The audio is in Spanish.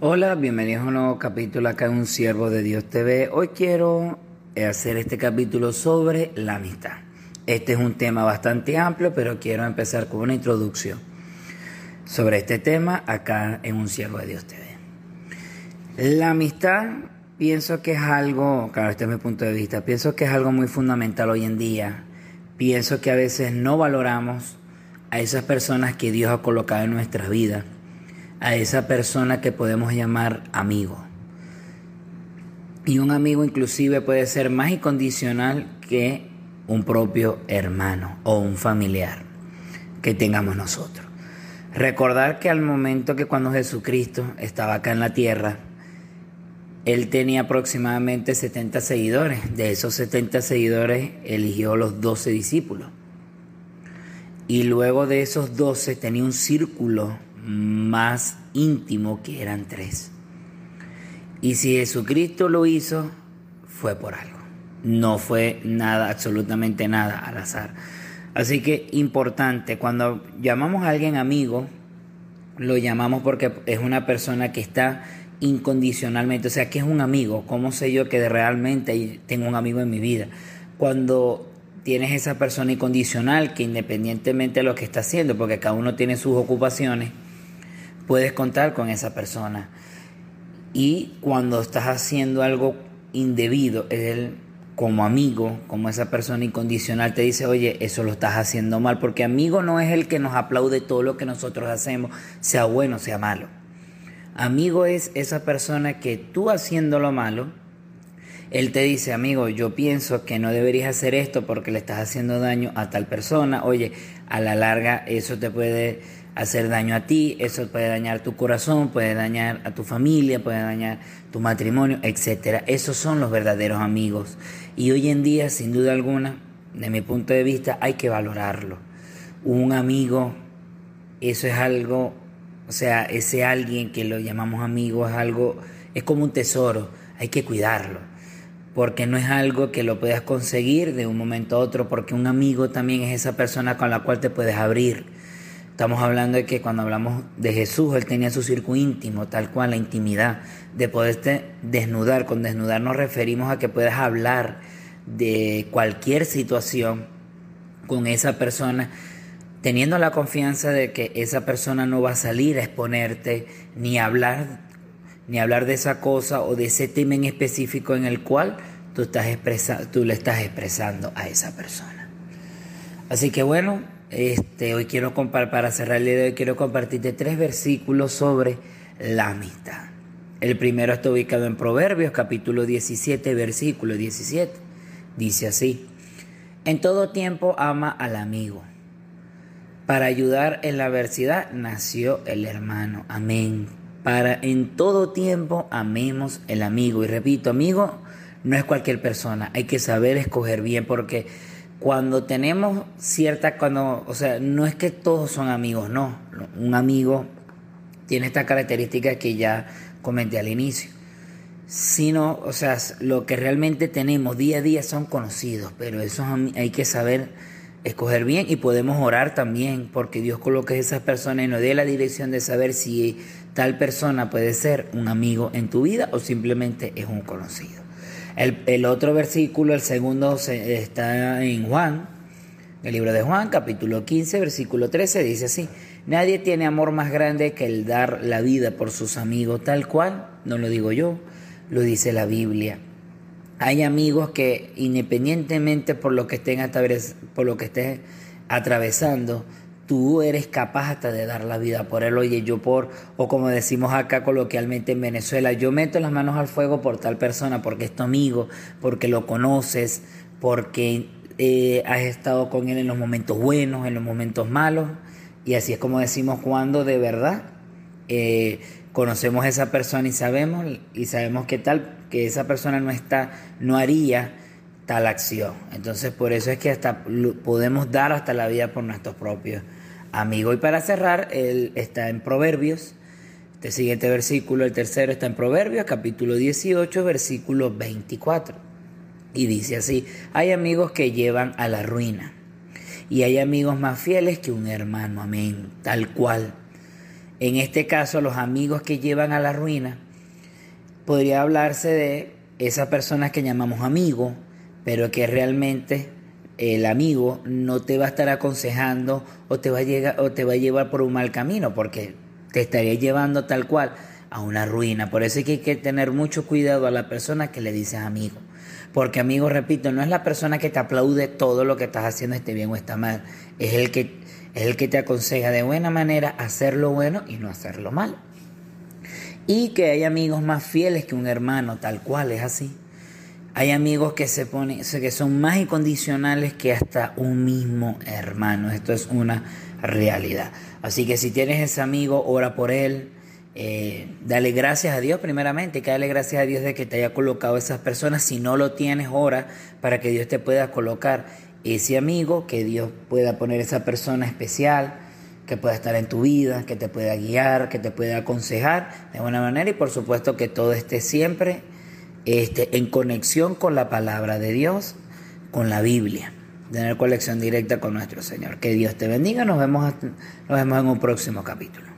Hola, bienvenidos a un nuevo capítulo acá en Un Siervo de Dios TV. Hoy quiero hacer este capítulo sobre la amistad. Este es un tema bastante amplio, pero quiero empezar con una introducción sobre este tema acá en Un Siervo de Dios TV. La amistad pienso que es algo, claro, este es mi punto de vista, pienso que es algo muy fundamental hoy en día. Pienso que a veces no valoramos a esas personas que Dios ha colocado en nuestras vidas a esa persona que podemos llamar amigo. Y un amigo inclusive puede ser más incondicional que un propio hermano o un familiar que tengamos nosotros. Recordar que al momento que cuando Jesucristo estaba acá en la tierra, él tenía aproximadamente 70 seguidores. De esos 70 seguidores eligió los 12 discípulos. Y luego de esos 12 tenía un círculo más íntimo que eran tres. Y si Jesucristo lo hizo, fue por algo. No fue nada, absolutamente nada al azar. Así que importante, cuando llamamos a alguien amigo, lo llamamos porque es una persona que está incondicionalmente, o sea, que es un amigo. ¿Cómo sé yo que realmente tengo un amigo en mi vida? Cuando tienes esa persona incondicional que independientemente de lo que está haciendo, porque cada uno tiene sus ocupaciones, puedes contar con esa persona. Y cuando estás haciendo algo indebido, él como amigo, como esa persona incondicional te dice, oye, eso lo estás haciendo mal, porque amigo no es el que nos aplaude todo lo que nosotros hacemos, sea bueno, sea malo. Amigo es esa persona que tú haciendo lo malo, él te dice, amigo, yo pienso que no deberías hacer esto porque le estás haciendo daño a tal persona. Oye, a la larga eso te puede hacer daño a ti, eso puede dañar tu corazón, puede dañar a tu familia, puede dañar tu matrimonio, etc. Esos son los verdaderos amigos. Y hoy en día, sin duda alguna, de mi punto de vista, hay que valorarlo. Un amigo, eso es algo, o sea, ese alguien que lo llamamos amigo es algo, es como un tesoro, hay que cuidarlo. Porque no es algo que lo puedas conseguir de un momento a otro, porque un amigo también es esa persona con la cual te puedes abrir Estamos hablando de que cuando hablamos de Jesús, Él tenía su circo íntimo, tal cual, la intimidad, de poderte desnudar. Con desnudar nos referimos a que puedas hablar de cualquier situación con esa persona, teniendo la confianza de que esa persona no va a salir a exponerte ni a hablar, ni hablar de esa cosa o de ese tema en específico en el cual tú, estás expresa, tú le estás expresando a esa persona. Así que bueno, este, hoy quiero para cerrar el día quiero compartirte tres versículos sobre la amistad. El primero está ubicado en Proverbios, capítulo 17, versículo 17. Dice así: En todo tiempo ama al amigo. Para ayudar en la adversidad nació el hermano. Amén. Para en todo tiempo amemos el amigo. Y repito, amigo no es cualquier persona. Hay que saber escoger bien porque cuando tenemos cierta, cuando, o sea, no es que todos son amigos, no. Un amigo tiene esta característica que ya comenté al inicio. Sino, o sea, lo que realmente tenemos día a día son conocidos, pero eso hay que saber escoger bien y podemos orar también porque Dios coloque a esas personas y nos dé la dirección de saber si tal persona puede ser un amigo en tu vida o simplemente es un conocido. El, otro versículo, el segundo, está en Juan, el libro de Juan, capítulo 15, versículo 13, dice así, nadie tiene amor más grande que el dar la vida por sus amigos, tal cual, no lo digo yo, lo dice la Biblia. Hay amigos que independientemente por lo que estén, por lo que atravesando, tú eres capaz hasta de dar la vida por él. Oye, yo por, o como decimos acá coloquialmente en Venezuela, yo meto las manos al fuego por tal persona, porque es tu amigo, porque lo conoces, porque eh, has estado con él en los momentos buenos, en los momentos malos. Y así es como decimos cuando de verdad eh, conocemos a esa persona y sabemos, y sabemos que tal, que esa persona no está, no haría tal acción. Entonces por eso es que hasta podemos dar hasta la vida por nuestros propios amigos. Y para cerrar, él está en Proverbios. Este siguiente versículo, el tercero está en Proverbios, capítulo 18, versículo 24. Y dice así, hay amigos que llevan a la ruina y hay amigos más fieles que un hermano, amén, tal cual. En este caso, los amigos que llevan a la ruina, podría hablarse de esas personas que llamamos amigos, pero que realmente el amigo no te va a estar aconsejando o te va a, llevar por un mal camino, porque te estaría llevando tal cual a una ruina. Por eso hay que tener mucho cuidado a la persona que le dices amigo. Porque amigo, repito, no es la persona que te aplaude todo lo que estás haciendo, esté bien o está mal. Es el que, es el que te aconseja de buena manera hacer lo bueno y no hacerlo mal. Y que hay amigos más fieles que un hermano, tal cual es así. Hay amigos que se ponen, que son más incondicionales que hasta un mismo hermano. Esto es una realidad. Así que si tienes ese amigo, ora por él, eh, dale gracias a Dios primeramente, que dale gracias a Dios de que te haya colocado esas personas. Si no lo tienes, ora para que Dios te pueda colocar ese amigo, que Dios pueda poner esa persona especial, que pueda estar en tu vida, que te pueda guiar, que te pueda aconsejar de buena manera y por supuesto que todo esté siempre este, en conexión con la palabra de Dios, con la Biblia, tener conexión directa con nuestro Señor. Que Dios te bendiga, nos vemos, nos vemos en un próximo capítulo.